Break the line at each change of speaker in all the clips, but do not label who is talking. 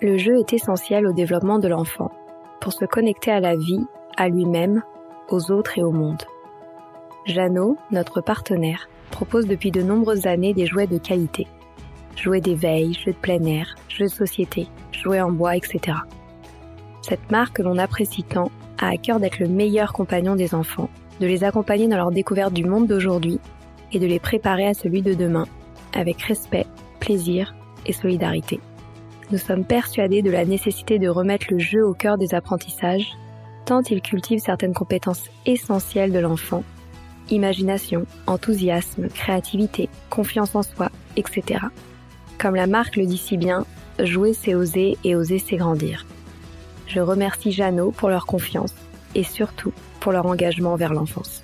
Le jeu est essentiel au développement de l'enfant, pour se connecter à la vie, à lui-même, aux autres et au monde. Jeannot, notre partenaire, propose depuis de nombreuses années des jouets de qualité. Jouets d'éveil, jeux de plein air, jeux de société, jouets en bois, etc. Cette marque que l'on apprécie tant a à cœur d'être le meilleur compagnon des enfants, de les accompagner dans leur découverte du monde d'aujourd'hui et de les préparer à celui de demain, avec respect, plaisir et solidarité nous sommes persuadés de la nécessité de remettre le jeu au cœur des apprentissages, tant il cultive certaines compétences essentielles de l'enfant, imagination, enthousiasme, créativité, confiance en soi, etc. Comme la marque le dit si bien, jouer c'est oser et oser c'est grandir. Je remercie Jeannot pour leur confiance et surtout pour leur engagement vers l'enfance.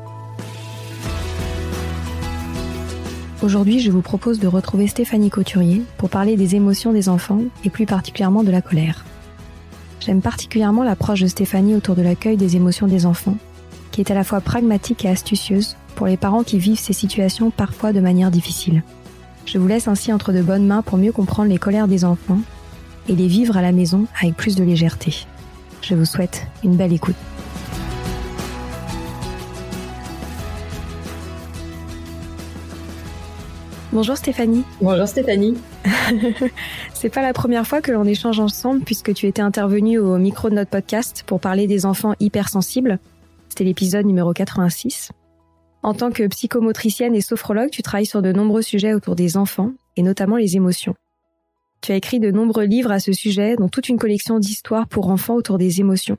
Aujourd'hui, je vous propose de retrouver Stéphanie Couturier pour parler des émotions des enfants et plus particulièrement de la colère. J'aime particulièrement l'approche de Stéphanie autour de l'accueil des émotions des enfants, qui est à la fois pragmatique et astucieuse pour les parents qui vivent ces situations parfois de manière difficile. Je vous laisse ainsi entre de bonnes mains pour mieux comprendre les colères des enfants et les vivre à la maison avec plus de légèreté. Je vous souhaite une belle écoute. Bonjour Stéphanie.
Bonjour Stéphanie.
c'est pas la première fois que l'on échange ensemble puisque tu étais intervenue au micro de notre podcast pour parler des enfants hypersensibles. C'était l'épisode numéro 86. En tant que psychomotricienne et sophrologue, tu travailles sur de nombreux sujets autour des enfants et notamment les émotions. Tu as écrit de nombreux livres à ce sujet, dont toute une collection d'histoires pour enfants autour des émotions,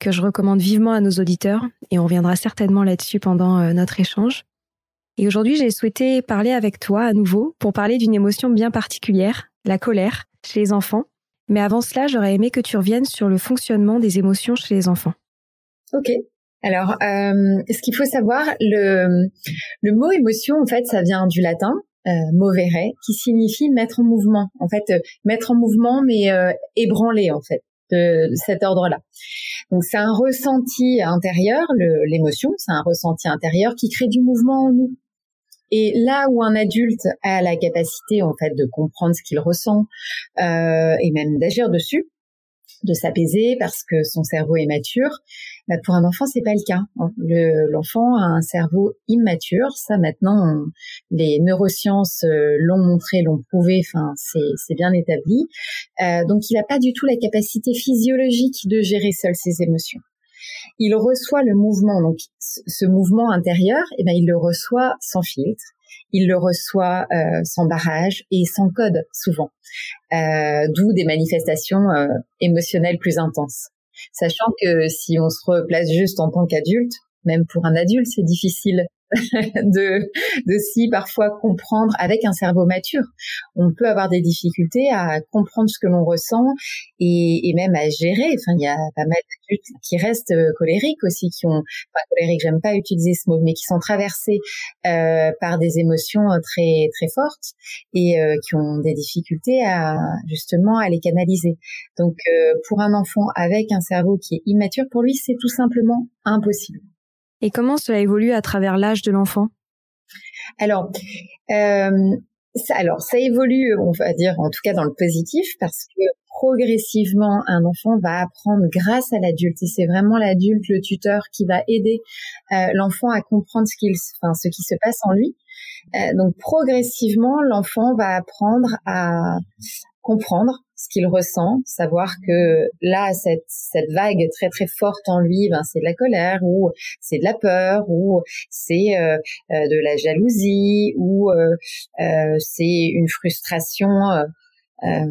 que je recommande vivement à nos auditeurs, et on reviendra certainement là-dessus pendant euh, notre échange. Et aujourd'hui, j'ai souhaité parler avec toi à nouveau pour parler d'une émotion bien particulière, la colère, chez les enfants. Mais avant cela, j'aurais aimé que tu reviennes sur le fonctionnement des émotions chez les enfants.
Ok. Alors, euh, ce qu'il faut savoir, le, mot émotion, en fait, ça vient du latin, euh, movere, qui signifie mettre en mouvement. En fait, euh, mettre en mouvement, mais euh, ébranler, en fait, de cet ordre-là. Donc, c'est un ressenti intérieur, l'émotion, c'est un ressenti intérieur qui crée du mouvement en nous. Et là où un adulte a la capacité en fait de comprendre ce qu'il ressent euh, et même d'agir dessus, de s'apaiser parce que son cerveau est mature, bah pour un enfant c'est pas le cas. L'enfant a un cerveau immature, ça maintenant les neurosciences euh, l'ont montré, l'ont prouvé, enfin c'est bien établi. Euh, donc il n'a pas du tout la capacité physiologique de gérer seul ses émotions il reçoit le mouvement, donc ce mouvement intérieur, eh ben il le reçoit sans filtre, il le reçoit euh, sans barrage et sans code souvent, euh, d'où des manifestations euh, émotionnelles plus intenses. Sachant que si on se replace juste en tant qu'adulte, même pour un adulte, c'est difficile de, de si parfois comprendre avec un cerveau mature. On peut avoir des difficultés à comprendre ce que l'on ressent et, et, même à gérer. Enfin, il y a pas mal d'adultes qui restent euh, colériques aussi, qui ont, enfin colériques, j'aime pas utiliser ce mot, mais qui sont traversés euh, par des émotions euh, très très fortes et euh, qui ont des difficultés à justement à les canaliser. Donc, euh, pour un enfant avec un cerveau qui est immature, pour lui, c'est tout simplement impossible.
Et comment cela évolue à travers l'âge de l'enfant?
Alors, euh, ça, alors ça évolue, on va dire en tout cas dans le positif, parce que progressivement un enfant va apprendre grâce à l'adulte et c'est vraiment l'adulte, le tuteur, qui va aider euh, l'enfant à comprendre ce qu'il, enfin ce qui se passe en lui. Euh, donc progressivement, l'enfant va apprendre à comprendre ce qu'il ressent, savoir que là, cette, cette vague très très forte en lui, ben, c'est de la colère ou c'est de la peur ou c'est euh, euh de la jalousie ou euh, euh, c'est une frustration euh,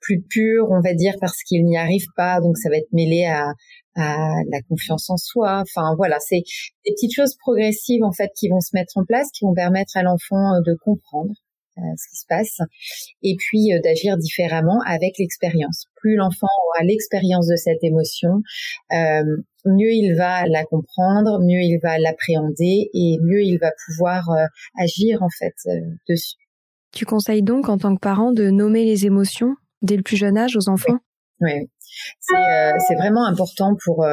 plus pure, on va dire, parce qu'il n'y arrive pas, donc ça va être mêlé à, à la confiance en soi. Enfin voilà, c'est des petites choses progressives en fait qui vont se mettre en place, qui vont permettre à l'enfant de comprendre euh, ce qui se passe, et puis euh, d'agir différemment avec l'expérience. Plus l'enfant aura l'expérience de cette émotion, euh, mieux il va la comprendre, mieux il va l'appréhender et mieux il va pouvoir agir en fait dessus.
Tu conseilles donc en tant que parent de nommer les émotions dès le plus jeune âge aux enfants?
Oui, c'est vraiment important pour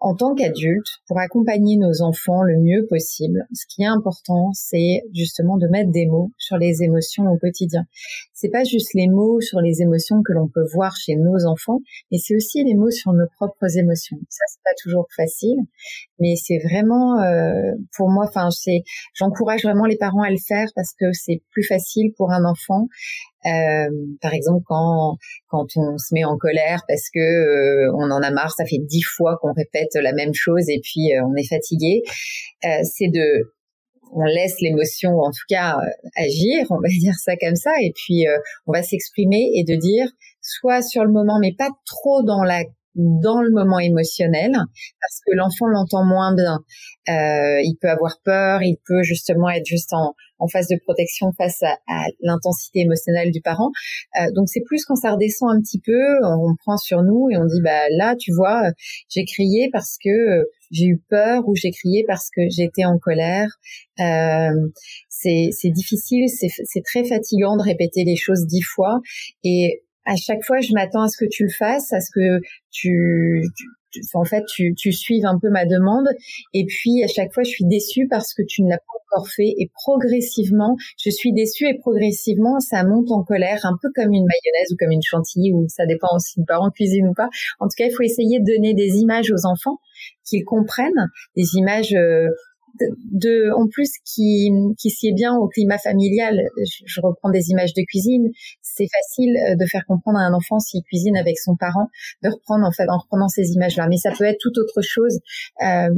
en tant qu'adulte, pour accompagner nos enfants le mieux possible, ce qui est important, c'est justement de mettre des mots sur les émotions au quotidien. C'est pas juste les mots sur les émotions que l'on peut voir chez nos enfants, mais c'est aussi les mots sur nos propres émotions. Ça, c'est pas toujours facile, mais c'est vraiment, euh, pour moi, enfin, j'encourage vraiment les parents à le faire parce que c'est plus facile pour un enfant euh, par exemple, quand quand on se met en colère parce que euh, on en a marre, ça fait dix fois qu'on répète la même chose et puis euh, on est fatigué, c'est de on laisse l'émotion, en tout cas, agir, on va dire ça comme ça, et puis on va s'exprimer et de dire soit sur le moment, mais pas trop dans la dans le moment émotionnel parce que l'enfant l'entend moins bien. Euh, il peut avoir peur, il peut justement être juste en, en phase de protection face à, l'intensité émotionnelle du parent. Euh, donc c'est plus quand ça redescend un petit peu, on, prend sur nous et on dit bah là tu vois j'ai crié parce que j'ai eu peur ou j'ai crié parce que j'étais en colère. Euh, c'est difficile, c'est très fatigant de répéter les choses dix fois et à chaque fois, je m'attends à ce que tu le fasses, à ce que tu, en fait, tu, tu suives un peu ma demande. Et puis, à chaque fois, je suis déçue parce que tu ne l'as pas encore fait. Et progressivement, je suis déçue et progressivement, ça monte en colère, un peu comme une mayonnaise ou comme une chantilly, ou ça dépend si le parent cuisine ou pas. En tout cas, il faut essayer de donner des images aux enfants qu'ils comprennent, des images euh, de, en plus qui qui sied bien au climat familial. Je, reprends des images de cuisine. C'est facile euh, de faire comprendre à un enfant s'il cuisine avec son parent, de reprendre en fait en reprenant ces images-là. Mais ça peut être tout autre chose. Euh,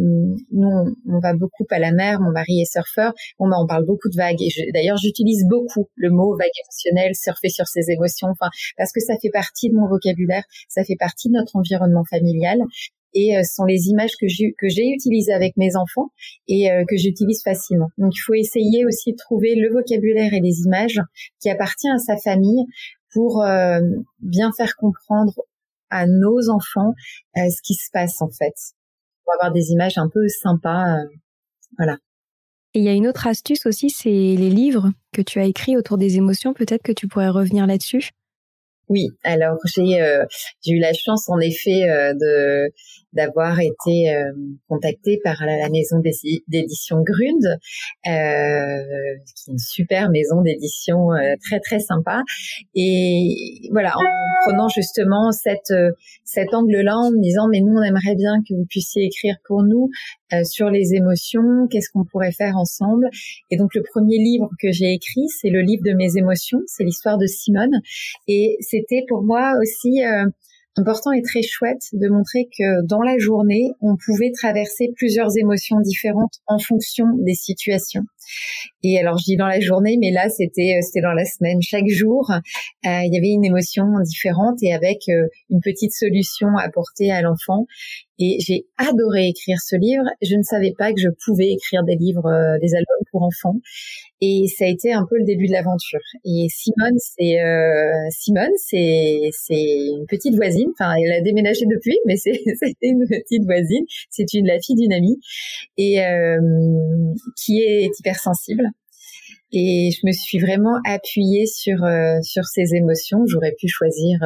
nous, on, va beaucoup à la mer. Mon mari est surfeur. On, on parle beaucoup de vagues. Et d'ailleurs, j'utilise beaucoup le mot vague émotionnelle, surfer sur ses émotions. Enfin, parce que ça fait partie de mon vocabulaire. Ça fait partie de notre environnement familial et euh, sont les images que j'ai que j'ai utilisées avec mes enfants et euh, que j'utilise facilement. Donc il faut essayer aussi de trouver le vocabulaire et les images qui appartiennent à sa famille pour euh, bien faire comprendre à nos enfants ce qui se passe en fait. Pour avoir des images un peu sympas, voilà.
Et il y a une autre astuce aussi, c'est les livres que tu as écrits autour des émotions. Peut-être que tu pourrais revenir là-dessus.
Oui, alors j'ai euh, j'ai eu la chance en effet euh, de d'avoir été euh, contactée par la, maison d'édition Grund, euh, qui est une super maison d'édition très très sympa. Et voilà, en prenant justement cette cet angle-là, en me disant mais nous on aimerait bien que vous puissiez écrire pour nous sur les émotions, qu'est-ce qu'on pourrait faire ensemble. Et donc le premier livre que j'ai écrit, c'est le livre de mes émotions, c'est l'histoire de Simone, et c'était pour moi aussi euh, important et très chouette de montrer que dans la journée, on pouvait traverser plusieurs émotions différentes en fonction des situations. Et alors je dis dans la journée, mais là c'était euh, c'était dans la semaine. Chaque jour, euh, il y avait une émotion différente et avec euh, une petite solution apportée à l'enfant. Et j'ai adoré écrire ce livre. Je ne savais pas que je pouvais écrire des livres, des albums pour enfants. Et ça a été un peu le début de l'aventure. Et Simone, c'est euh, Simone, c'est c'est une petite voisine. Enfin, elle a déménagé depuis, mais c'est c'était une petite voisine. C'est une la fille d'une amie et euh, qui est hypersensible. Et je me suis vraiment appuyée sur euh, sur ses émotions. J'aurais pu choisir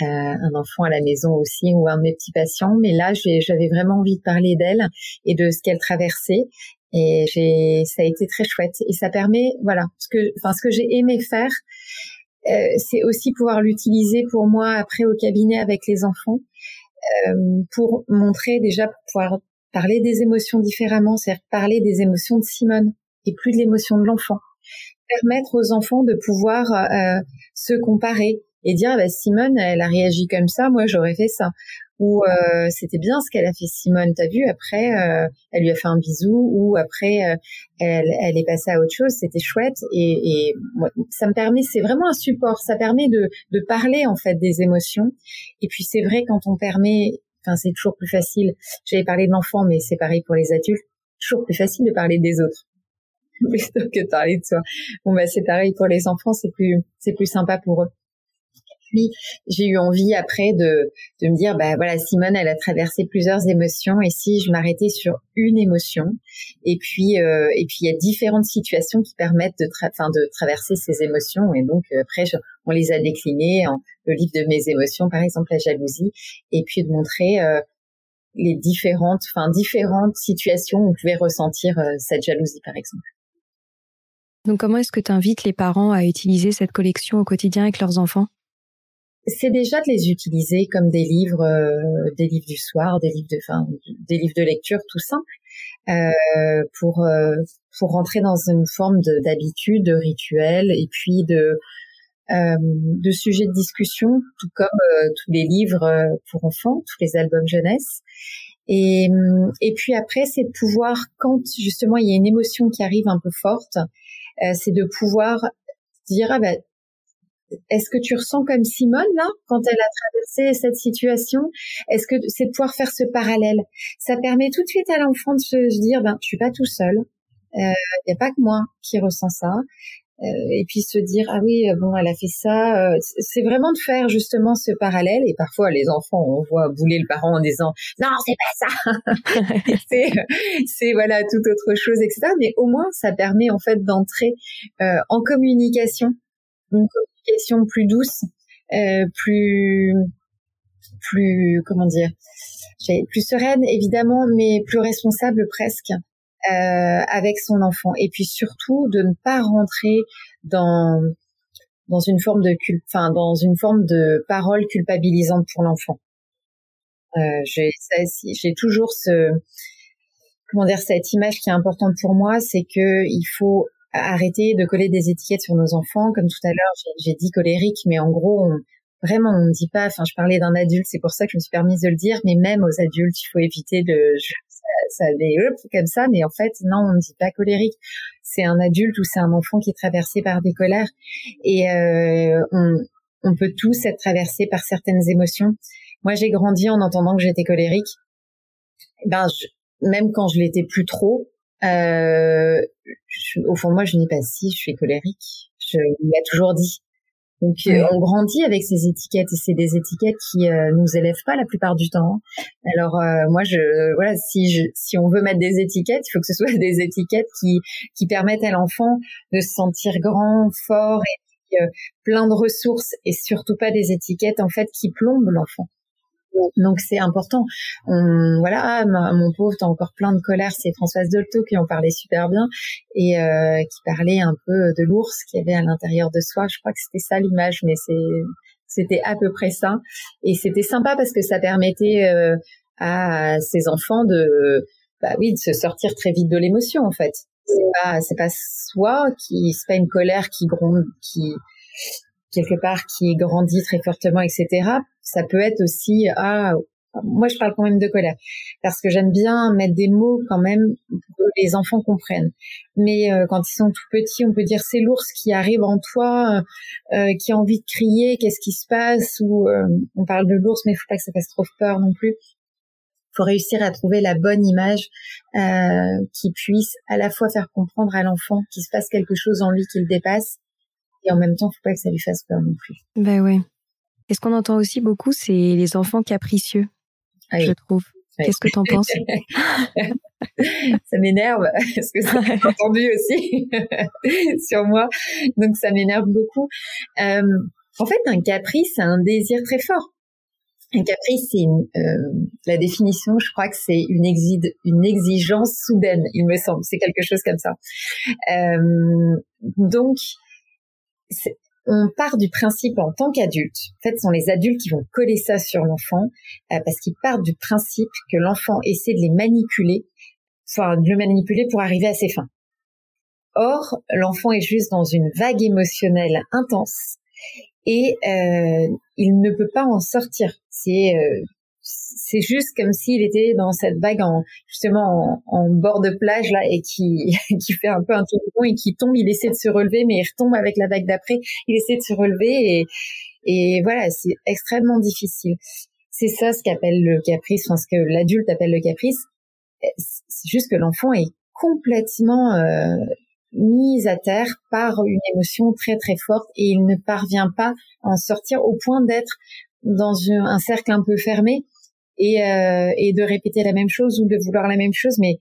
euh, un enfant à la maison aussi ou un de mes petits patients, mais là j'avais vraiment envie de parler d'elle et de ce qu'elle traversait et ça a été très chouette. Et ça permet, voilà, ce que, enfin, ce que j'ai aimé faire, euh, c'est aussi pouvoir l'utiliser pour moi après au cabinet avec les enfants, euh, pour montrer déjà, pouvoir parler des émotions différemment, c'est-à-dire parler des émotions de Simone et plus de l'émotion de l'enfant. Permettre aux enfants de pouvoir euh, se comparer et dire, bah, Simone, elle a réagi comme ça, moi j'aurais fait ça. Ou euh, c'était bien ce qu'elle a fait Simone, t'as vu après euh, elle lui a fait un bisou ou après euh, elle, elle, est passée à autre chose, c'était chouette. Et, et ça me permet c'est vraiment un support, ça permet de, de parler en fait des émotions. Et puis c'est vrai quand on permet enfin c'est toujours plus facile, j'avais parlé de l'enfant mais c'est pareil pour les adultes, toujours plus facile de parler des autres plutôt que de parler de soi. Bon bah c'est pareil pour les enfants, c'est plus c'est plus sympa pour eux j'ai eu envie après de, de me dire, bah voilà, Simone, elle a traversé plusieurs émotions, et si je m'arrêtais sur une émotion, et puis euh, et puis il y a différentes situations qui permettent de, enfin de traverser ces émotions, et donc euh, après on les a déclinées en le livre de mes émotions, par exemple la jalousie, et puis de montrer euh, les différentes, enfin différentes situations où on pouvait ressentir cette jalousie, par exemple.
Donc comment est-ce que tu invites les parents à utiliser cette collection au quotidien avec leurs enfants?
C'est déjà de les utiliser comme des livres, euh, des livres du soir, des livres de, enfin, des livres de lecture tout simple, euh, pour euh, pour rentrer dans une forme d'habitude, de, rituel, et puis de de sujets de discussion, tout comme tous les livres pour enfants, tous les albums jeunesse. Et, et puis après, c'est de pouvoir, quand justement il y a une émotion qui arrive un peu forte, c'est de pouvoir dire ah ben est-ce que tu ressens comme Simone là quand elle a traversé cette situation? Est-ce que c'est de pouvoir faire ce parallèle? Ça permet tout de suite à l'enfant de se dire ben je suis pas tout seul. Il euh, n'y a pas que moi qui ressens ça. Euh, et puis se dire ah oui bon elle a fait ça. Euh, c'est vraiment de faire justement ce parallèle. Et parfois les enfants on voit bouler le parent en disant non c'est pas ça. c'est c'est voilà toute autre chose etc. Mais au moins ça permet en fait d'entrer en communication une communication plus douce, euh, plus plus comment dire, plus sereine évidemment, mais plus responsable presque euh, avec son enfant. Et puis surtout de ne pas rentrer dans dans une forme de cul, enfin dans une forme de parole culpabilisante pour l'enfant. Euh, j'ai toujours cette image qui est importante pour moi, c'est que il faut arrêter de coller des étiquettes sur nos enfants. Comme tout à l'heure, j'ai dit colérique, mais en gros, on, vraiment, on ne dit pas. Enfin, je parlais d'un adulte, c'est pour ça que je me suis permise de le dire. Mais même aux adultes, il faut éviter de ça, ça comme ça. Mais en fait, non, on ne dit pas colérique. C'est un adulte ou c'est un enfant qui est traversé par des colères. Et euh, on, on peut tous être traversés par certaines émotions. Moi, j'ai grandi en entendant que j'étais colérique. Ben, même quand je l'étais plus trop, euh, au fond, moi, je dis pas si, je suis colérique. Je l'ai toujours dit. Donc, euh, on grandit avec ces étiquettes et c'est des étiquettes qui euh, nous élèvent pas la plupart du temps. Alors, euh, moi, je, voilà, si je, si on veut mettre des étiquettes, il faut que ce soit des étiquettes qui, qui permettent à l'enfant de se sentir grand, fort et plein de ressources et surtout pas des étiquettes en fait qui plombent l'enfant. Donc c'est important. On, voilà, ah, mon pauvre, t'as encore plein de colère. C'est Françoise Dolto qui en parlait super bien et euh, qui parlait un peu de l'ours qui avait à l'intérieur de soi. Je crois que c'était ça l'image, mais c'est c'était à peu près ça. Et c'était sympa parce que ça permettait euh, à ses enfants de, bah oui, de se sortir très vite de l'émotion en fait. C'est pas c'est pas soi qui c'est pas une colère qui gronde qui quelque part qui grandit très fortement, etc. Ça peut être aussi ah moi je parle quand même de colère parce que j'aime bien mettre des mots quand même que les enfants comprennent. Mais euh, quand ils sont tout petits, on peut dire c'est l'ours qui arrive en toi, euh, euh, qui a envie de crier, qu'est-ce qui se passe Ou on parle de l'ours, mais il faut pas que ça fasse trop peur non plus. Il faut réussir à trouver la bonne image qui puisse à la fois faire comprendre à l'enfant qu'il se passe quelque chose en lui qui le dépasse, et en même temps, faut pas que ça lui fasse peur non plus.
Ben ouais. Et ce qu'on entend aussi beaucoup, c'est les enfants capricieux je trouve. Qu'est-ce que tu en penses?
Ça m'énerve parce que ça m'a entendu aussi sur moi, donc ça m'énerve beaucoup. Euh, en fait, un caprice, c'est un désir très fort. Un caprice, c'est euh, la définition, je crois que c'est une, une exigence soudaine, il me semble. C'est quelque chose comme ça. Euh, donc, on part du principe en tant qu'adulte, en fait, ce sont les adultes qui vont coller ça sur l'enfant, euh, parce qu'ils partent du principe que l'enfant essaie de les manipuler, enfin de le manipuler pour arriver à ses fins. Or, l'enfant est juste dans une vague émotionnelle intense et euh, il ne peut pas en sortir. C'est euh, c'est juste comme s'il était dans cette vague en justement en, bord de plage là et qui qui fait un peu un tour et qui tombe. Il essaie de se relever, mais il retombe avec la vague d'après. Il essaie de se relever et et voilà, c'est extrêmement difficile. C'est ça ce qu'appelle le caprice, enfin ce que l'adulte appelle le caprice. C'est juste que l'enfant est complètement euh, mis à terre par une émotion très très forte et il ne parvient pas à en sortir au point d'être dans un cercle un peu fermé et, euh, et de répéter la même chose ou de vouloir la même chose. Mais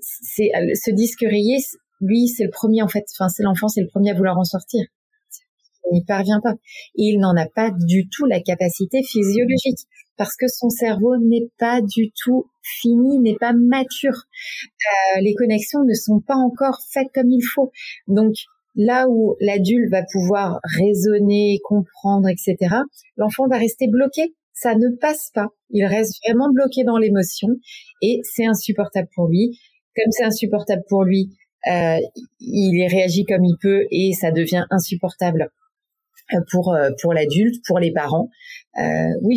c'est ce disque rayé, lui, c'est le premier en fait. Enfin, c'est l'enfant, c'est le premier à vouloir en sortir. Il n'y parvient pas. Il n'en a pas du tout la capacité physiologique parce que son cerveau n'est pas du tout fini, n'est pas mature. Euh, les connexions ne sont pas encore faites comme il faut. Donc, là où l'adulte va pouvoir raisonner, comprendre, etc., l'enfant va rester bloqué ça ne passe pas. Il reste vraiment bloqué dans l'émotion et c'est insupportable pour lui. Comme c'est insupportable pour lui, euh, il réagit comme il peut et ça devient insupportable euh, pour euh, pour l'adulte, pour les parents. Oui,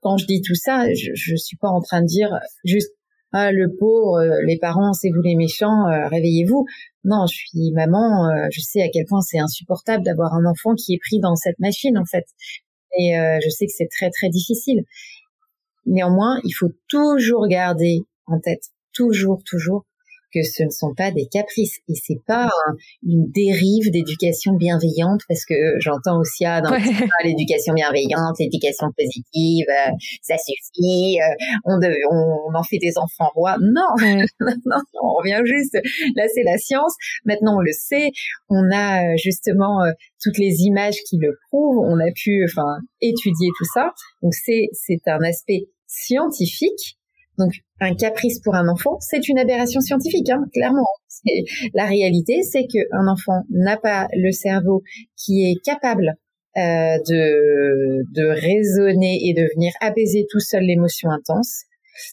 quand je dis tout ça, je, je suis pas en train de dire juste ah le pauvre, les parents, c'est vous les méchants, réveillez-vous. Non, je suis maman, je sais à quel point c'est insupportable d'avoir un enfant qui est pris dans cette machine en fait. Et euh, je sais que c'est très très difficile. Néanmoins, il faut toujours garder en tête, toujours, toujours, que ce ne sont pas des caprices et c'est pas une dérive d'éducation bienveillante parce que j'entends aussi ah, dans l'éducation bienveillante, l'éducation positive, euh, ça suffit, euh, on, on, en fait des enfants rois. Non, non, on revient juste. Là, c'est la science. Maintenant, on le sait. On a euh, justement toutes les images qui le prouvent. On a pu, enfin, étudier tout ça. Donc c'est c'est un aspect scientifique donc, un caprice pour un enfant, c'est une aberration scientifique, hein, clairement. La réalité, c'est qu'un enfant n'a pas le cerveau qui est capable euh, de, de raisonner et de venir apaiser tout seul l'émotion intense.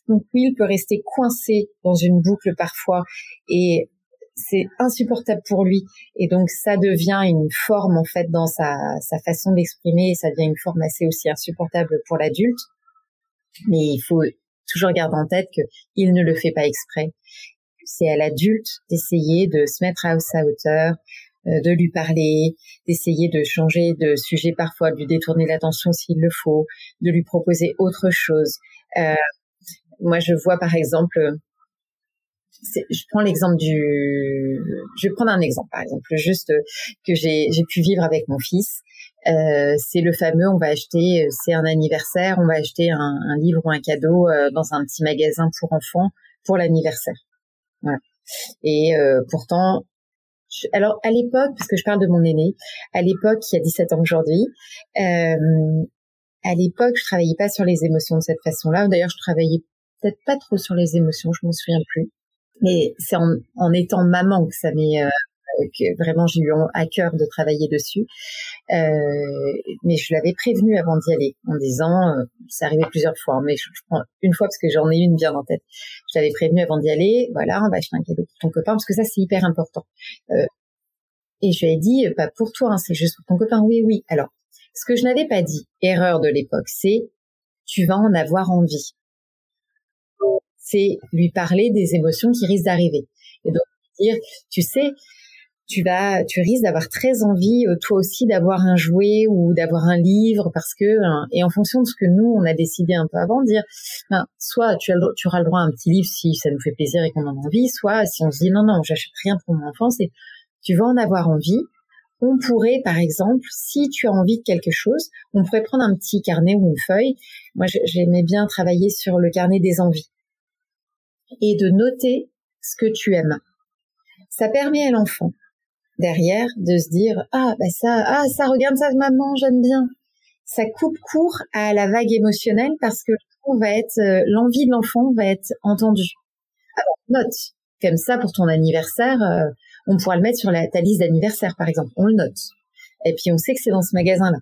Donc oui, il peut rester coincé dans une boucle parfois et c'est insupportable pour lui et donc ça devient une forme en fait dans sa, sa façon d'exprimer et ça devient une forme assez aussi insupportable pour l'adulte. Mais il faut toujours garde en tête que il ne le fait pas exprès. C'est à l'adulte d'essayer de se mettre à sa hauteur, euh, de lui parler, d'essayer de changer de sujet parfois, de lui détourner l'attention s'il le faut, de lui proposer autre chose. Euh, moi, je vois par exemple, je prends l'exemple du, je vais prendre un exemple par exemple, juste que j'ai j'ai pu vivre avec mon fils. Euh, c'est le fameux, on va acheter, euh, c'est un anniversaire, on va acheter un, un livre ou un cadeau euh, dans un petit magasin pour enfants pour l'anniversaire. Et euh, pourtant, alors à l'époque, parce que je parle de mon aîné, à l'époque, il y a 17 ans aujourd'hui, à l'époque, je travaillais pas sur les émotions de cette façon-là. D'ailleurs, je travaillais peut-être pas trop sur les émotions, je m'en souviens plus. Mais c'est en, en, étant maman que ça m'est que vraiment j'ai eu à cœur de travailler dessus. Euh, mais je l'avais prévenu avant d'y aller en disant, euh, c'est arrivé plusieurs fois, mais je, prends une fois parce que j'en ai une bien en tête. Je l'avais prévenu avant d'y aller, voilà, on va acheter un cadeau pour ton copain parce que ça c'est hyper important. Euh, Et je lui ai dit, pas pour toi, hein, c'est juste pour ton copain. Oui, oui. Alors, ce que je n'avais pas dit, erreur de l'époque, c'est tu vas en avoir envie. C'est lui parler des émotions qui risquent d'arriver. Et donc dire, tu sais, tu vas, tu risques d'avoir très envie, euh, toi aussi, d'avoir un jouet ou d'avoir un livre parce que, hein, et en fonction de ce que nous, on a décidé un peu avant, dire, ben, soit tu, as, tu auras le droit à un petit livre si ça nous fait plaisir et qu'on en a envie, soit si on se dit non, non, j'achète rien pour mon enfant, c'est, tu vas en avoir envie. On pourrait, par exemple, si tu as envie de quelque chose, on pourrait prendre un petit carnet ou une feuille. Moi, j'aimais bien travailler sur le carnet des envies et de noter ce que tu aimes. Ça permet à l'enfant derrière de se dire ah bah ça ah ça regarde ça maman j'aime bien. Ça coupe court à la vague émotionnelle parce que va être euh, l'envie de l'enfant va être entendue. Alors note. Comme ça pour ton anniversaire euh, on pourra le mettre sur la, ta liste d'anniversaire par exemple. On le note. Et puis on sait que c'est dans ce magasin là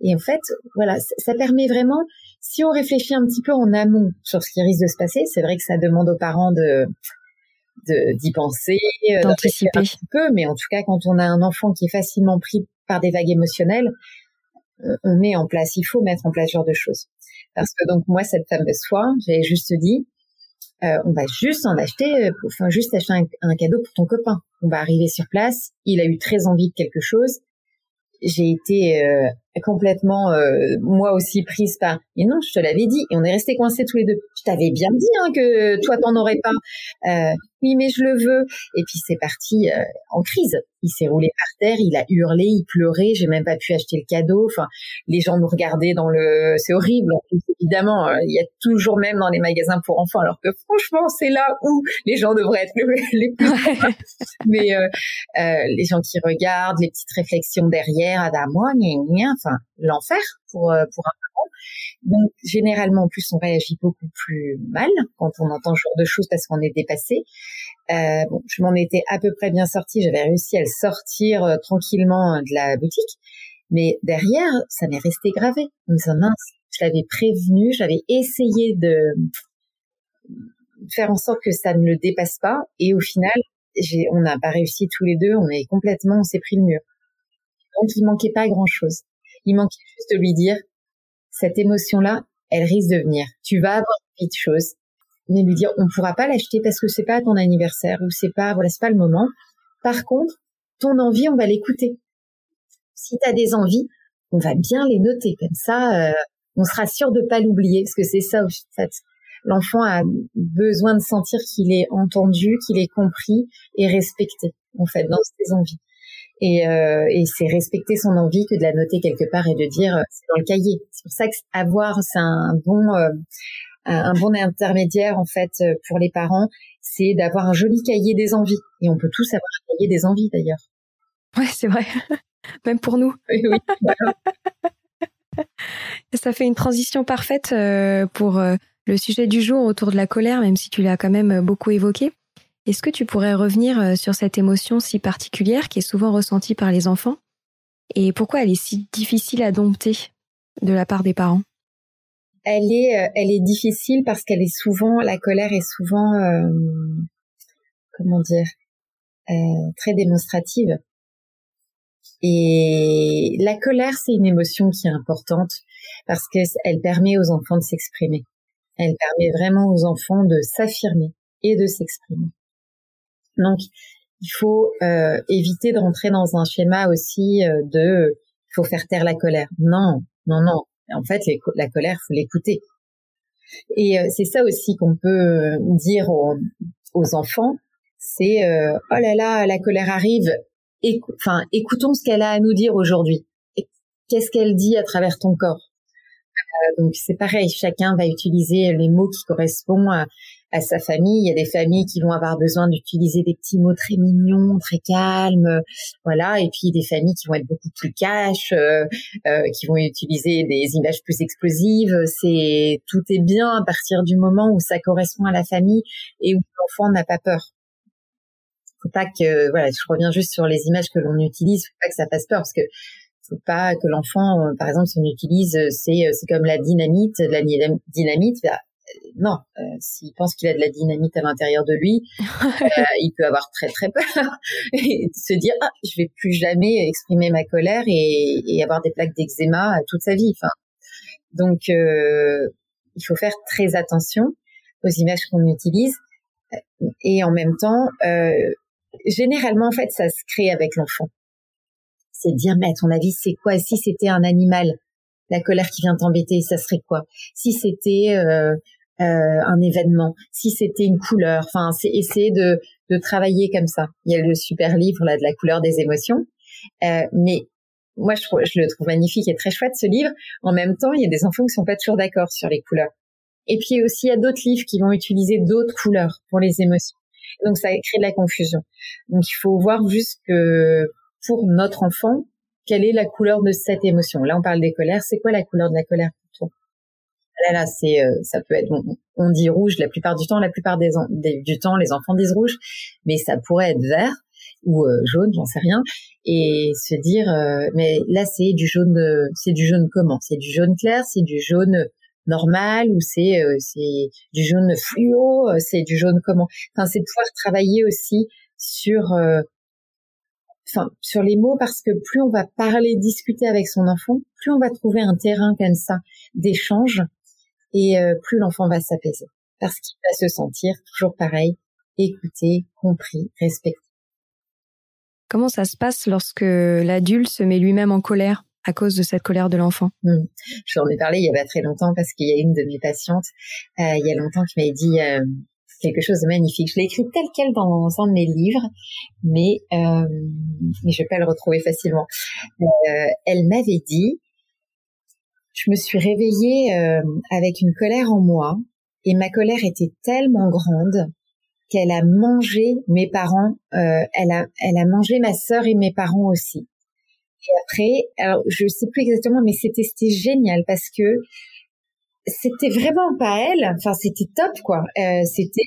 et en fait voilà ça permet vraiment si on réfléchit un petit peu en amont sur ce qui risque de se passer c'est vrai que ça demande aux parents de d'y penser,
euh, d'anticiper un
peu, mais en tout cas, quand on a un enfant qui est facilement pris par des vagues émotionnelles, euh, on met en place, il faut mettre en place ce genre de choses. Parce que donc moi, cette fameuse fois, j'avais juste dit, euh, on va juste en acheter, enfin juste acheter un, cadeau pour ton copain. On va arriver sur place, il a eu très envie de quelque chose. J'ai été complètement euh, moi aussi prise par et non je te l'avais dit et on est resté coincés tous les deux. Je t'avais bien dit hein, que toi t'en aurais pas. Euh, oui mais je le veux. Et puis c'est parti euh, en crise. Il s'est roulé par terre il a hurlé il pleurait j'ai même pas pu acheter le cadeau. Enfin les gens nous regardaient dans le c'est horrible évidemment il y a toujours même dans les magasins pour enfants alors que franchement c'est là où les gens devraient être les plus mais les gens qui regardent les petites réflexions derrière ah bah moi l'enfer pour euh, pour un parent. Donc généralement en plus on réagit beaucoup plus mal quand on entend ce genre de choses parce qu'on est dépassé. Euh, bon, je m'en étais à peu près bien sortie, j'avais réussi à le sortir euh, tranquillement de la boutique, mais derrière ça m'est resté gravé. je l'avais prévenu, j'avais essayé de faire en sorte que ça ne le dépasse pas, et au final, on n'a pas réussi tous les deux, on est complètement, on s'est pris le mur. Donc il manquait pas grand chose. Il manquait juste de lui dire, cette émotion-là, elle risque de venir. Tu vas avoir une de choses. Mais lui dire, on ne pourra pas l'acheter parce que c'est pas ton anniversaire ou c'est pas, voilà, c'est pas le moment. Par contre, ton envie, on va l'écouter. Si tu as des envies, on va bien les noter. Comme ça, euh, on sera sûr de pas l'oublier parce que c'est ça, fait. L'enfant a besoin de sentir qu'il est entendu, qu'il est compris et respecté, en fait, dans ses envies et, euh, et c'est respecter son envie que de la noter quelque part et de dire euh, c'est dans le cahier. C'est pour ça que avoir c'est un bon euh, un bon intermédiaire en fait euh, pour les parents, c'est d'avoir un joli cahier des envies et on peut tous avoir un cahier des envies d'ailleurs.
Ouais, c'est vrai. Même pour nous.
Oui, oui.
Ça fait une transition parfaite pour le sujet du jour autour de la colère, même si tu l'as quand même beaucoup évoqué. Est-ce que tu pourrais revenir euh, sur cette émotion si particulière qui est souvent ressentie par les enfants? Et pourquoi elle est si difficile à dompter de la part des parents?
Elle est, euh, difficile parce qu'elle est souvent, la colère est souvent, euh, comment dire, très démonstrative. Et la colère, c'est une émotion qui est importante parce qu'elle permet aux enfants de s'exprimer. Elle permet vraiment aux enfants de s'affirmer et de s'exprimer. Donc, il faut euh, éviter de rentrer dans un schéma aussi euh, de faut faire taire la colère. Non, non, non. En fait, la colère, faut l'écouter. Et euh, c'est ça aussi qu'on peut dire aux, enfants, c'est oh là là, la colère arrive. enfin, écoutons ce qu'elle a à nous dire aujourd'hui. Qu'est-ce qu'elle dit à travers ton corps? Donc c'est pareil, chacun va utiliser les mots qui correspondent à, à sa famille. Il y a des familles qui vont avoir besoin d'utiliser des petits mots très mignons, très calmes, voilà. Et puis des familles qui vont être beaucoup plus cash, euh, euh, qui vont utiliser des images plus explosives. C'est tout est bien à partir du moment où ça correspond à la famille et où l'enfant n'a pas peur. Faut pas que voilà, je reviens juste sur les images que l'on utilise, faut pas que ça fasse peur parce que faut pas que l'enfant, par exemple, si on utilise, c'est c'est comme la dynamite, la dynamite, non, euh, s'il pense qu'il a de la dynamite à l'intérieur de lui, euh, il peut avoir très très peur et se dire ah je vais plus jamais exprimer ma colère et, et avoir des plaques d'eczéma toute sa vie. Enfin, donc il faut faire très attention aux images qu'on utilise et en même temps, généralement en fait ça se crée avec l'enfant. C'est de dire mais à ton avis c'est quoi? Si c'était un animal la colère qui vient t'embêter, ça serait quoi? Si c'était euh, euh, un événement, si c'était une couleur, enfin, c'est essayer de, de travailler comme ça. Il y a le super livre là de la couleur des émotions, euh, mais moi je, je le trouve magnifique et très chouette ce livre. En même temps, il y a des enfants qui sont pas toujours d'accord sur les couleurs. Et puis aussi il y a d'autres livres qui vont utiliser d'autres couleurs pour les émotions. Donc ça crée de la confusion. Donc il faut voir juste que pour notre enfant, quelle est la couleur de cette émotion Là, on parle des colères. C'est quoi la couleur de la colère? Là, là, c'est, euh, ça peut être, on, dit rouge la plupart du temps. La plupart des, du temps, les enfants disent rouge, mais ça pourrait être vert ou euh, jaune, j'en sais rien. Et se dire, euh, mais là, c'est du jaune, c'est du jaune comment? C'est du jaune clair, c'est du jaune normal ou c'est c'est du jaune fluo, c'est du jaune comment? Enfin, c'est de pouvoir travailler aussi sur enfin, sur les mots parce que plus on va parler, discuter avec son enfant, plus on va trouver un terrain comme ça d'échange et euh, plus l'enfant va s'apaiser parce qu'il va se sentir toujours pareil, écouté, compris, respecté.
Comment ça se passe lorsque l'adulte se met lui-même en colère à cause de cette colère de l'enfant?
Mmh. J'en ai parlé il y a pas très longtemps parce qu'il y a une de mes patientes euh, il y a longtemps qui m'avait dit euh, quelque chose de magnifique. Je l'ai écrit tel quel dans un de mes livres, mais euh, mais je vais pas le retrouver facilement. Euh, elle m'avait dit, je me suis réveillée euh, avec une colère en moi, et ma colère était tellement grande qu'elle a mangé mes parents, euh, elle a elle a mangé ma sœur et mes parents aussi. Et après, alors je sais plus exactement, mais c'était génial parce que c'était vraiment pas elle. Enfin, c'était top, quoi. Euh, c'était,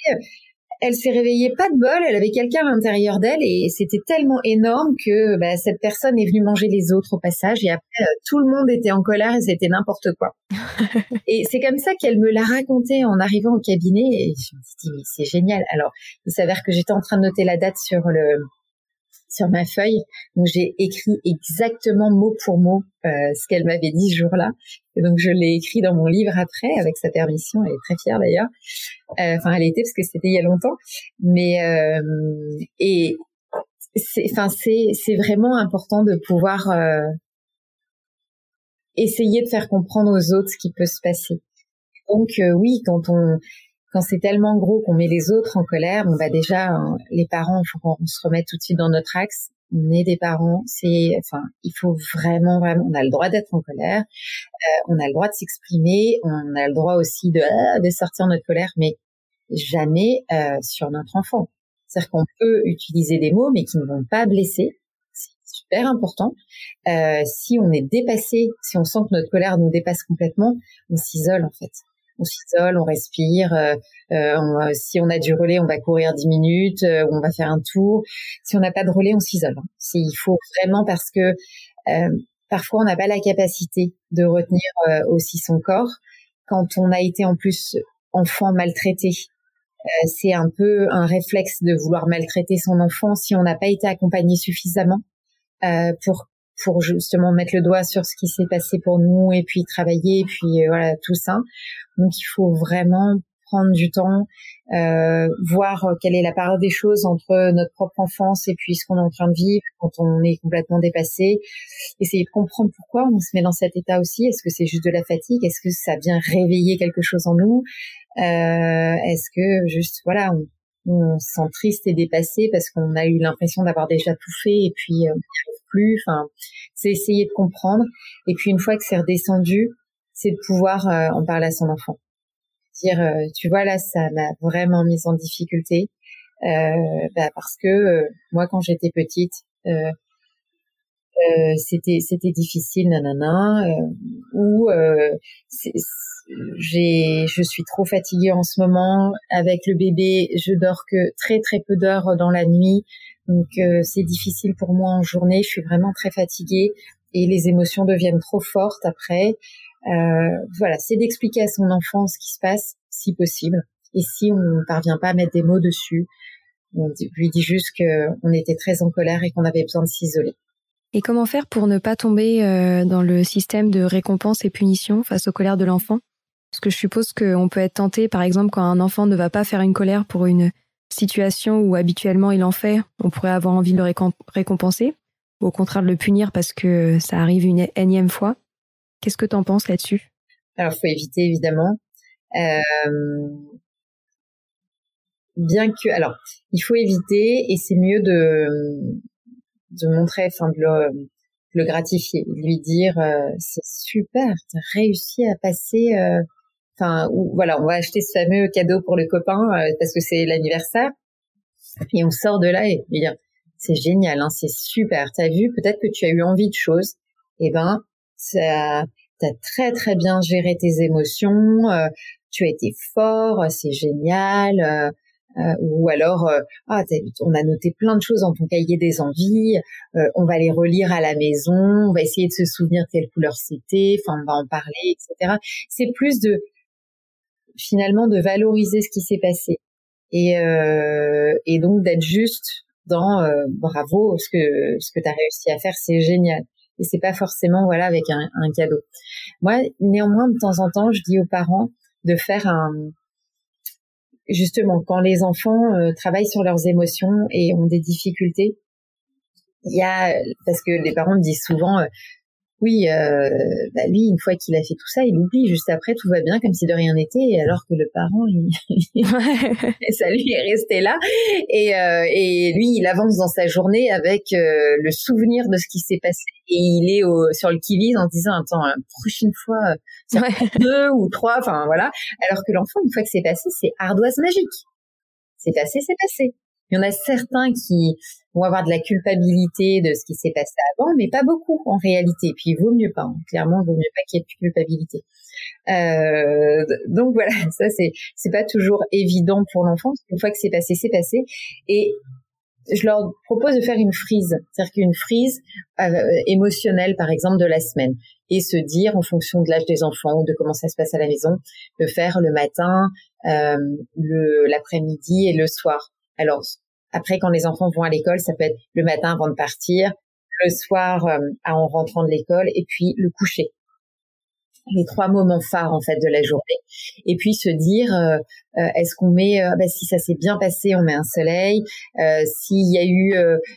elle s'est réveillée pas de bol. Elle avait quelqu'un à l'intérieur d'elle et c'était tellement énorme que bah, cette personne est venue manger les autres au passage. Et après, euh, tout le monde était en colère et c'était n'importe quoi. et c'est comme ça qu'elle me l'a raconté en arrivant au cabinet. Et je me suis dit, c'est génial. Alors, il s'avère que j'étais en train de noter la date sur le sur ma feuille. Donc j'ai écrit exactement mot pour mot euh, ce qu'elle m'avait dit ce jour-là. Et donc je l'ai écrit dans mon livre après, avec sa permission. Elle est très fière d'ailleurs. Euh, enfin, elle était parce que c'était il y a longtemps. Mais euh, et c'est, enfin c'est c'est vraiment important de pouvoir essayer de faire comprendre aux autres ce qui peut se passer. Donc oui, quand on quand c'est tellement gros qu'on met les autres en colère, on va déjà hein, les parents, il faut qu'on se remette tout de suite dans notre axe. On est des parents, c'est, enfin, il faut vraiment, vraiment, on a le droit d'être en colère, euh, on a le droit de s'exprimer, on a le droit aussi de, euh, de sortir notre colère, mais jamais euh, sur notre enfant. C'est-à-dire qu'on peut utiliser des mots, mais qui ne vont pas blesser. C'est super important. Euh, si on est dépassé, si on sent que notre colère nous dépasse complètement, on s'isole en fait on s'isole, on respire. Euh, euh, si on a du relais, on va courir 10 minutes, euh, on va faire un tour. Si on n'a pas de relais, on s'isole. Hein. Il faut vraiment parce que parfois on n'a pas la capacité de retenir aussi son corps quand on a été en plus enfant maltraité. c'est un peu un réflexe de vouloir maltraiter son enfant si on n'a pas été accompagné suffisamment pour pour justement mettre le doigt sur ce qui s'est passé pour nous et puis travailler et puis voilà tout ça. Donc il faut vraiment prendre du temps, euh, voir quelle est la part des choses entre notre propre enfance et puis ce qu'on est en train de vivre quand on est complètement dépassé. Essayer de comprendre pourquoi on se met dans cet état aussi. Est-ce que c'est juste de la fatigue? Est-ce que ça vient réveiller quelque chose en nous? Euh, Est-ce que juste voilà, on se sent triste et dépassé parce qu'on a eu l'impression d'avoir déjà tout fait et puis euh, plus. Enfin, c'est essayer de comprendre. Et puis une fois que c'est redescendu, c'est de pouvoir euh, en parler à son enfant. Dire, euh, tu vois là, ça m'a vraiment mise en difficulté euh, bah, parce que moi, quand j'étais petite, c'était c'était difficile, nanana, ou j'ai je suis trop fatiguée en ce moment avec le bébé, je dors que très très peu d'heures dans la nuit, donc c'est difficile pour moi en journée, je suis vraiment très fatiguée et les émotions deviennent trop fortes après. voilà, c'est d'expliquer à son enfant ce qui se passe, si possible. Et si on ne parvient pas à mettre des mots dessus, on lui dit juste qu'on était très en colère et qu'on avait besoin de s'isoler.
Et comment faire pour ne pas tomber euh, dans le système de récompense et punition face aux colères de l'enfant? Parce que je suppose qu'on peut être tenté, par exemple, quand un enfant ne va pas faire une colère pour une situation où habituellement il en fait, on pourrait avoir envie de le récompenser, ou au contraire de le punir parce que ça arrive une énième fois. Qu'est-ce que tu en penses là-dessus?
Alors, faut éviter évidemment. Euh, bien que, alors, il faut éviter et c'est mieux de de montrer, enfin de le, le gratifier, lui dire euh, c'est super, t'as réussi à passer, euh, enfin voilà, on va acheter ce fameux cadeau pour le copain euh, parce que c'est l'anniversaire et on sort de là et, dire c'est génial, hein, c'est super, t'as vu, peut-être que tu as eu envie de choses, eh ben ça, t'as très très bien géré tes émotions, tu as été fort, c'est génial. Euh, ou alors euh, ah on a noté plein de choses dans ton cahier des envies, euh, on va les relire à la maison, on va essayer de se souvenir quelle couleur c'était, enfin on va en parler, etc. C'est plus de finalement de valoriser ce qui s'est passé et et donc d'être juste dans bravo ce que ce que tu as réussi à faire c'est génial et c'est pas forcément voilà avec un, un cadeau. Moi néanmoins de temps en temps je dis aux parents de faire un justement, quand les enfants euh, travaillent sur leurs émotions et ont des difficultés, il y a, parce que les parents disent souvent, euh, oui, euh, bah lui, une fois qu'il a fait tout ça, il oublie. Juste après, tout va bien, comme si de rien n'était, alors que le parent, il... ça lui est resté là. Et, euh, et lui, il avance dans sa journée avec euh, le souvenir de ce qui s'est passé. Et il est au, sur le qui-vive en disant, attends, la prochaine fois, deux ou trois, enfin voilà. Alors que l'enfant, une fois que c'est passé, c'est ardoise magique. C'est passé, c'est passé. Il y en a certains qui vont avoir de la culpabilité de ce qui s'est passé avant, mais pas beaucoup en réalité. Et puis il vaut mieux pas. Hein. Clairement, il vaut mieux pas qu'il y ait de culpabilité. Euh, donc voilà, ça c'est c'est pas toujours évident pour l'enfant. Une fois que c'est passé, c'est passé. Et je leur propose de faire une frise, c'est-à-dire qu'une frise euh, émotionnelle, par exemple, de la semaine, et se dire, en fonction de l'âge des enfants ou de comment ça se passe à la maison, de faire le matin, euh, l'après-midi et le soir. Alors, après, quand les enfants vont à l'école, ça peut être le matin avant de partir, le soir euh, en rentrant de l'école, et puis le coucher les trois moments phares en fait de la journée. Et puis se dire euh, euh, est-ce qu'on met bah, si ça s'est bien passé on met un soleil. S'il y a eu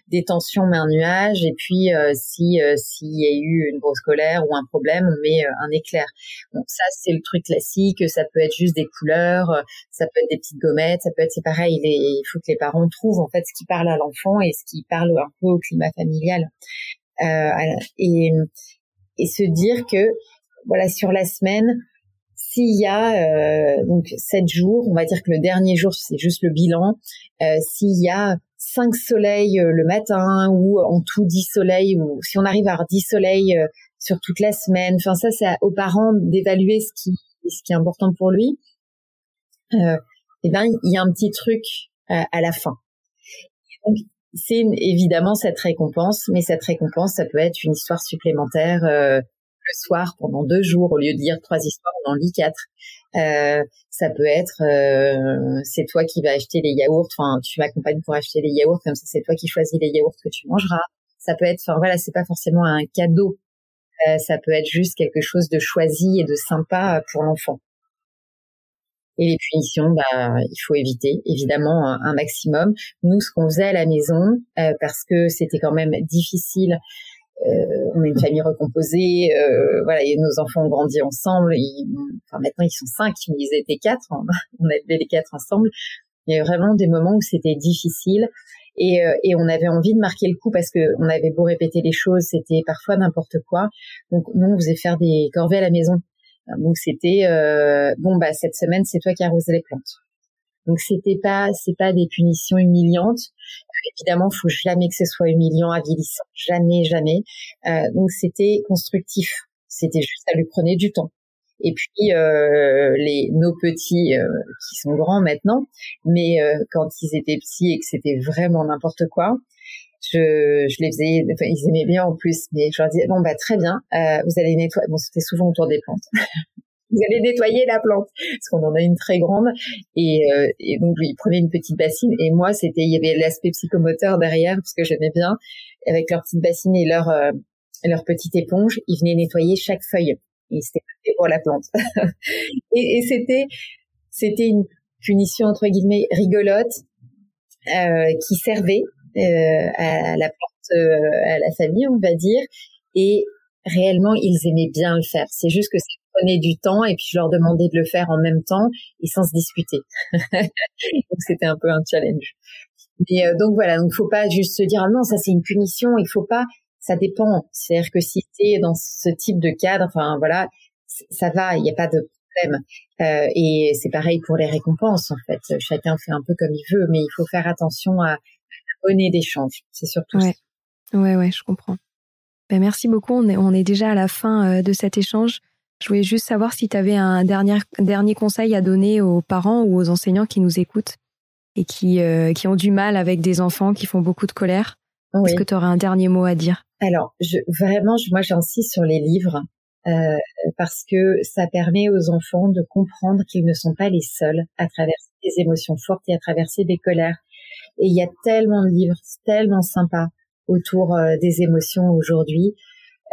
des tensions on met un nuage. Et puis si s'il y a eu une grosse colère ou un problème on met un éclair. Donc ça c'est le truc classique. Ça peut être juste des couleurs ça peut être des petites gommettes ça peut être c'est pareil il faut que les parents trouvent en fait ce qui parle à l'enfant et ce qui parle un peu au climat familial. Et et se dire que voilà, sur la semaine, s'il y a euh, donc sept jours, on va dire que le dernier jour c'est juste le bilan. Euh, s'il y a cinq soleils euh, le matin ou en tout dix soleils, ou si on arrive à avoir dix soleils sur toute la semaine, enfin ça c'est aux parents d'évaluer ce qui ce qui est important pour lui. Euh, et eh ben il y a un petit truc à la fin. Donc c'est évidemment cette récompense, mais cette récompense ça peut être une histoire supplémentaire le soir pendant deux jours au lieu de lire trois histoires, on en lit quatre. Euh, ça peut être euh, c'est toi qui vas acheter les yaourts, enfin tu m'accompagnes pour acheter les yaourts comme ça c'est toi qui choisis les yaourts que tu mangeras. Ça peut être, enfin voilà, c'est pas forcément un cadeau. Euh, ça peut être juste quelque chose de choisi et de sympa pour l'enfant. Et les punitions, bah, il faut éviter évidemment un, un maximum. Nous, ce qu'on faisait à la maison, parce que c'était quand même difficile euh, on est une famille recomposée, euh, voilà, et nos enfants ont grandi ensemble. enfin, maintenant ils sont cinq, mais ils étaient quatre. On, a élevé les quatre ensemble. Il y a eu vraiment des moments où c'était difficile. Et, euh, et, on avait envie de marquer le coup parce que on avait beau répéter les choses, c'était parfois n'importe quoi. Donc nous on faisait faire des corvées à la maison. Donc c'était euh, bon bah cette semaine c'est toi qui arroses les plantes. Donc c'était pas c'est pas des punitions humiliantes. Évidemment, faut jamais que ce soit humiliant, avilissant, jamais, jamais. Euh, donc c'était constructif. C'était juste, ça lui prenait du temps. Et puis euh, les nos petits euh, qui sont grands maintenant, mais euh, quand ils étaient petits et que c'était vraiment n'importe quoi, je, je les faisais, enfin, ils aimaient bien en plus, mais je leur disais bon bah très bien, euh, vous allez nettoyer. Bon, c'était souvent autour des plantes. vous allez nettoyer la plante parce qu'on en a une très grande. Et, euh, et donc ils prenaient une petite bassine. Et moi c'était il y avait l'aspect psychomoteur derrière parce que j'aimais bien. Avec leur petite bassine et leur euh, leur petite éponge ils venaient nettoyer chaque feuille. Et c'était pour la plante. Et, et c'était c'était une punition entre guillemets rigolote euh, qui servait euh, à la plante euh, à la famille on va dire. Et réellement ils aimaient bien le faire. C'est juste que c'est prenait du temps et puis je leur demandais de le faire en même temps et sans se disputer. donc c'était un peu un challenge. Mais euh, donc voilà, donc faut pas juste se dire ah non ça c'est une punition, il faut pas. Ça dépend. C'est-à-dire que si c'est dans ce type de cadre, enfin voilà, ça va, il n'y a pas de problème. Euh, et c'est pareil pour les récompenses en fait. Chacun fait un peu comme il veut, mais il faut faire attention à la monnaie d'échange. C'est surtout
ouais. ça. Ouais, ouais, je comprends. Ben, merci beaucoup. On est, on est déjà à la fin euh, de cet échange. Je voulais juste savoir si tu avais un dernier, dernier conseil à donner aux parents ou aux enseignants qui nous écoutent et qui, euh, qui ont du mal avec des enfants qui font beaucoup de colère. Est-ce que tu aurais un dernier mot à dire?
Alors, je, vraiment, je, moi j'insiste sur les livres euh, parce que ça permet aux enfants de comprendre qu'ils ne sont pas les seuls à traverser des émotions fortes et à traverser des colères. Et il y a tellement de livres tellement sympas autour euh, des émotions aujourd'hui.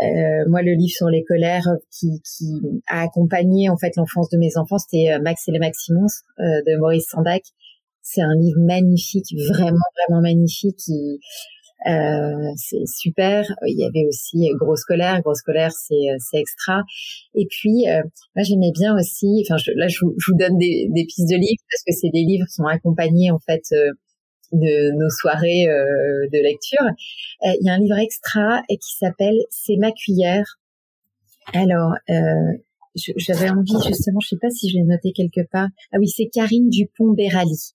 Euh, moi, le livre sur les colères qui, qui a accompagné en fait l'enfance de mes enfants, c'était euh, Max et les Maximons euh, de Maurice Sandac. C'est un livre magnifique, vraiment vraiment magnifique. Euh, c'est super. Il y avait aussi Grosse colère. Grosse colère, c'est c'est extra. Et puis, moi, j'aimais bien aussi. Enfin, là, je vous, je vous donne des, des, pistes de livres parce que c'est des livres qui ont accompagné en fait de nos soirées euh, de lecture. Euh, il y a un livre extra qui s'appelle C'est ma cuillère. Alors, euh, j'avais envie justement, je sais pas si je l'ai noté quelque part. Ah oui, c'est Karine Dupont-Berali.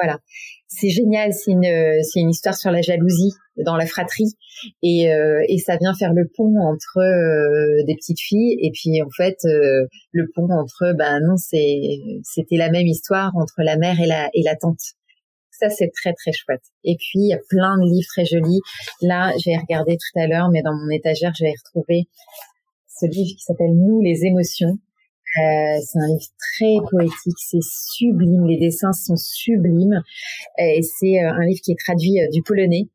Voilà, c'est génial. C'est une c'est une histoire sur la jalousie dans la fratrie et et ça vient faire le pont entre des petites filles et puis en fait le pont entre ben non c'est c'était la même histoire entre la mère et la et la tante ça, c'est très, très chouette. Et puis, il y a plein de livres très jolis. Là, j'ai regardé tout à l'heure, mais dans mon étagère, je vais retrouver ce livre qui s'appelle Nous, les émotions. Euh, c'est un livre très poétique, c'est sublime, les dessins sont sublimes. Et c'est euh, un livre qui est traduit euh, du polonais.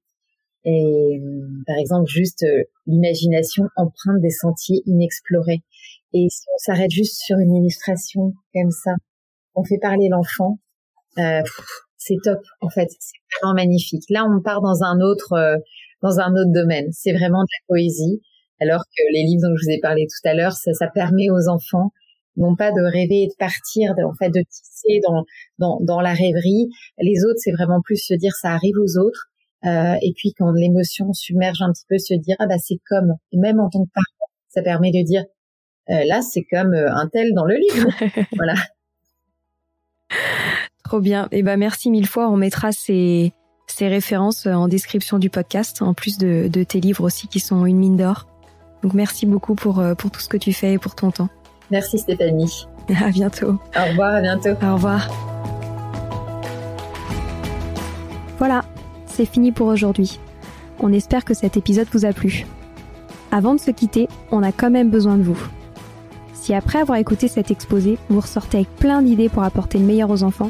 Et par exemple, juste l'imagination empreinte des sentiers inexplorés. Et si on s'arrête juste sur une illustration comme ça, on fait parler l'enfant, euh, c'est top en fait, c'est vraiment magnifique. Là, on part dans un autre euh, dans un autre domaine. C'est vraiment de la poésie, alors que les livres dont je vous ai parlé tout à l'heure, ça, ça permet aux enfants non pas de rêver et de partir, en fait de tisser dans dans, dans la rêverie. Les autres, c'est vraiment plus se dire ça arrive aux autres. Euh, et puis quand l'émotion submerge un petit peu, se dire ah bah c'est comme. même en tant que parent, ça permet de dire euh, là c'est comme euh, un tel dans le livre. voilà.
Trop bien. Et eh ben merci mille fois. On mettra ces, ces références en description du podcast, en plus de, de tes livres aussi qui sont une mine d'or. Donc merci beaucoup pour, euh, pour tout ce que tu fais et pour ton temps.
Merci Stéphanie.
À bientôt.
Au revoir, à bientôt.
Au revoir. Voilà, c'est fini pour aujourd'hui. On espère que cet épisode vous a plu. Avant de se quitter, on a quand même besoin de vous. Si après avoir écouté cet exposé, vous ressortez avec plein d'idées pour apporter le meilleur aux enfants,